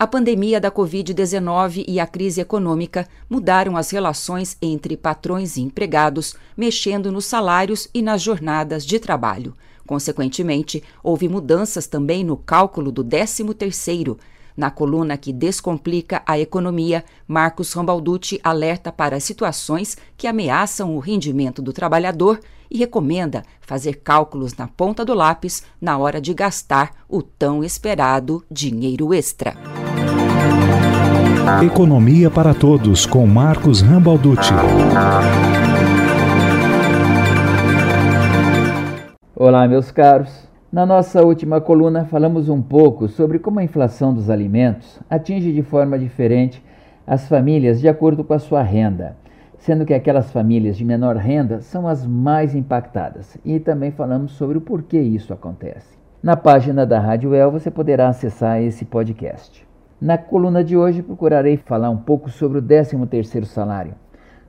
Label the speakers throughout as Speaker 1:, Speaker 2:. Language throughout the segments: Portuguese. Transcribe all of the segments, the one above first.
Speaker 1: A pandemia da Covid-19 e a crise econômica mudaram as relações entre patrões e empregados, mexendo nos salários e nas jornadas de trabalho. Consequentemente, houve mudanças também no cálculo do 13º. Na coluna que descomplica a economia, Marcos Rambalducci alerta para situações que ameaçam o rendimento do trabalhador e recomenda fazer cálculos na ponta do lápis na hora de gastar o tão esperado dinheiro extra.
Speaker 2: Economia para Todos com Marcos Rambalducci.
Speaker 3: Olá, meus caros. Na nossa última coluna, falamos um pouco sobre como a inflação dos alimentos atinge de forma diferente as famílias de acordo com a sua renda sendo que aquelas famílias de menor renda são as mais impactadas. E também falamos sobre o porquê isso acontece. Na página da Rádio El você poderá acessar esse podcast. Na coluna de hoje procurarei falar um pouco sobre o 13º salário,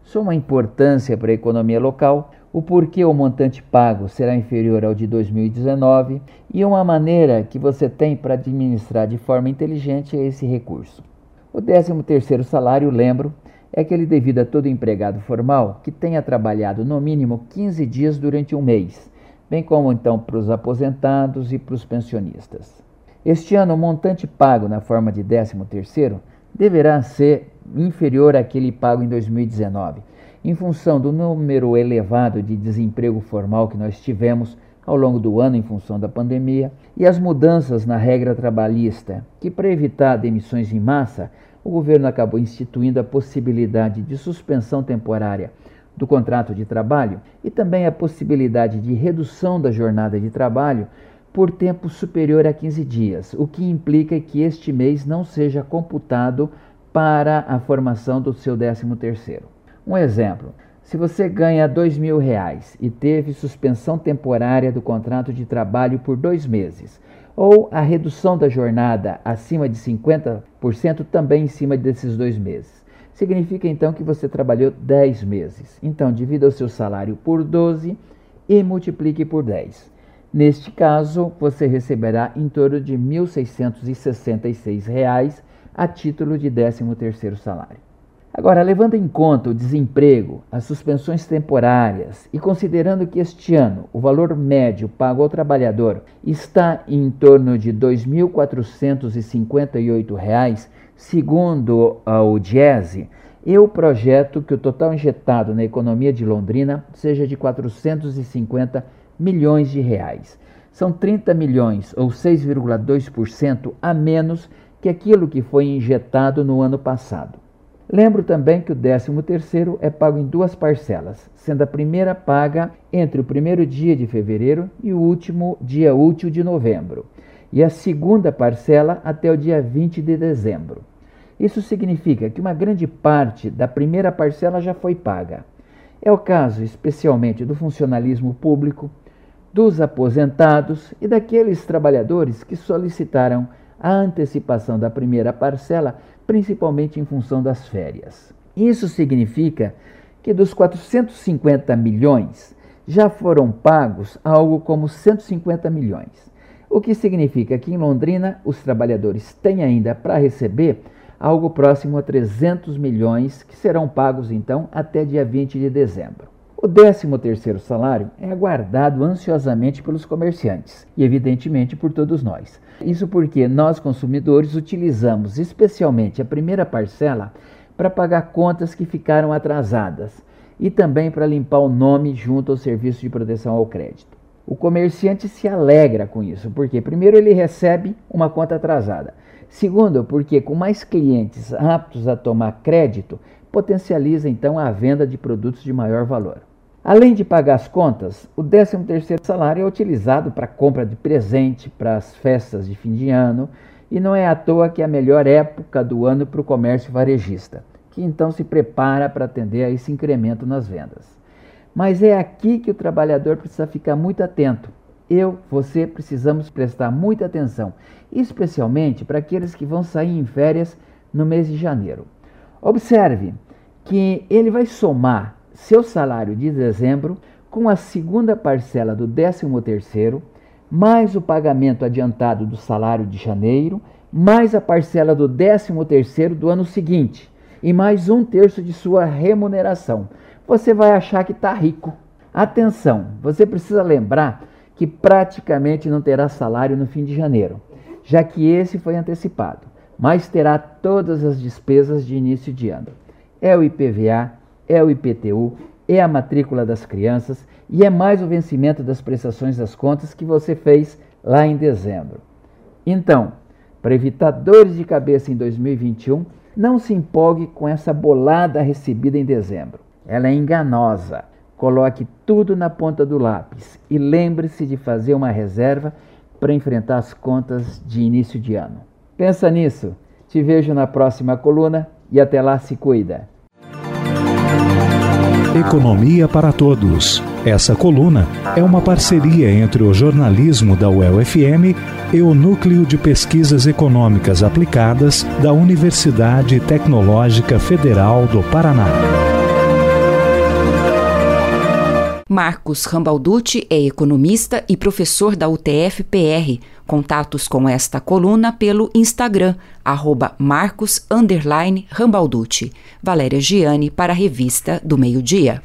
Speaker 3: sua importância para a economia local, o porquê o montante pago será inferior ao de 2019 e uma maneira que você tem para administrar de forma inteligente esse recurso. O 13º salário, lembro, é aquele devido a todo empregado formal que tenha trabalhado no mínimo 15 dias durante um mês, bem como então para os aposentados e para os pensionistas. Este ano, o montante pago na forma de 13º deverá ser inferior àquele pago em 2019, em função do número elevado de desemprego formal que nós tivemos ao longo do ano em função da pandemia e as mudanças na regra trabalhista, que para evitar demissões em massa o governo acabou instituindo a possibilidade de suspensão temporária do contrato de trabalho e também a possibilidade de redução da jornada de trabalho por tempo superior a 15 dias, o que implica que este mês não seja computado para a formação do seu 13º. Um exemplo, se você ganha R$ mil reais e teve suspensão temporária do contrato de trabalho por dois meses, ou a redução da jornada acima de 50% também em cima desses dois meses. Significa então que você trabalhou 10 meses. Então, divida o seu salário por 12 e multiplique por 10. Neste caso, você receberá em torno de R$ 1.666 a título de 13º salário. Agora, levando em conta o desemprego, as suspensões temporárias e considerando que este ano o valor médio pago ao trabalhador está em torno de R$ 2.458, segundo o Diese, eu projeto que o total injetado na economia de Londrina seja de 450 milhões de reais. São 30 milhões ou 6,2% a menos que aquilo que foi injetado no ano passado. Lembro também que o 13º é pago em duas parcelas, sendo a primeira paga entre o primeiro dia de fevereiro e o último dia útil de novembro, e a segunda parcela até o dia 20 de dezembro. Isso significa que uma grande parte da primeira parcela já foi paga. É o caso especialmente do funcionalismo público, dos aposentados e daqueles trabalhadores que solicitaram a antecipação da primeira parcela principalmente em função das férias. Isso significa que dos 450 milhões já foram pagos algo como 150 milhões, o que significa que em Londrina os trabalhadores têm ainda para receber algo próximo a 300 milhões que serão pagos então até dia 20 de dezembro. O 13º salário é aguardado ansiosamente pelos comerciantes e evidentemente por todos nós. Isso porque nós consumidores utilizamos especialmente a primeira parcela para pagar contas que ficaram atrasadas e também para limpar o nome junto ao serviço de proteção ao crédito. O comerciante se alegra com isso, porque primeiro ele recebe uma conta atrasada. Segundo, porque com mais clientes aptos a tomar crédito, potencializa então a venda de produtos de maior valor. Além de pagar as contas, o 13º salário é utilizado para compra de presente para as festas de fim de ano e não é à toa que é a melhor época do ano para o comércio varejista, que então se prepara para atender a esse incremento nas vendas. Mas é aqui que o trabalhador precisa ficar muito atento. Eu, você precisamos prestar muita atenção, especialmente para aqueles que vão sair em férias no mês de janeiro. Observe que ele vai somar seu salário de dezembro com a segunda parcela do 13º, mais o pagamento adiantado do salário de janeiro mais a parcela do 13º do ano seguinte e mais um terço de sua remuneração. Você vai achar que está rico. Atenção, você precisa lembrar que praticamente não terá salário no fim de janeiro, já que esse foi antecipado, mas terá todas as despesas de início de ano. É o IPVA, é o IPTU, é a matrícula das crianças e é mais o vencimento das prestações das contas que você fez lá em dezembro. Então, para evitar dores de cabeça em 2021, não se empolgue com essa bolada recebida em dezembro. Ela é enganosa. Coloque tudo na ponta do lápis e lembre-se de fazer uma reserva para enfrentar as contas de início de ano. Pensa nisso. Te vejo na próxima coluna e até lá se cuida.
Speaker 2: Economia para Todos. Essa coluna é uma parceria entre o jornalismo da UEL-FM e o Núcleo de Pesquisas Econômicas Aplicadas da Universidade Tecnológica Federal do Paraná.
Speaker 1: Marcos Rambalducci é economista e professor da UTF-PR. Contatos com esta coluna pelo Instagram, arroba Marcos. Valéria Giani para a Revista do Meio Dia.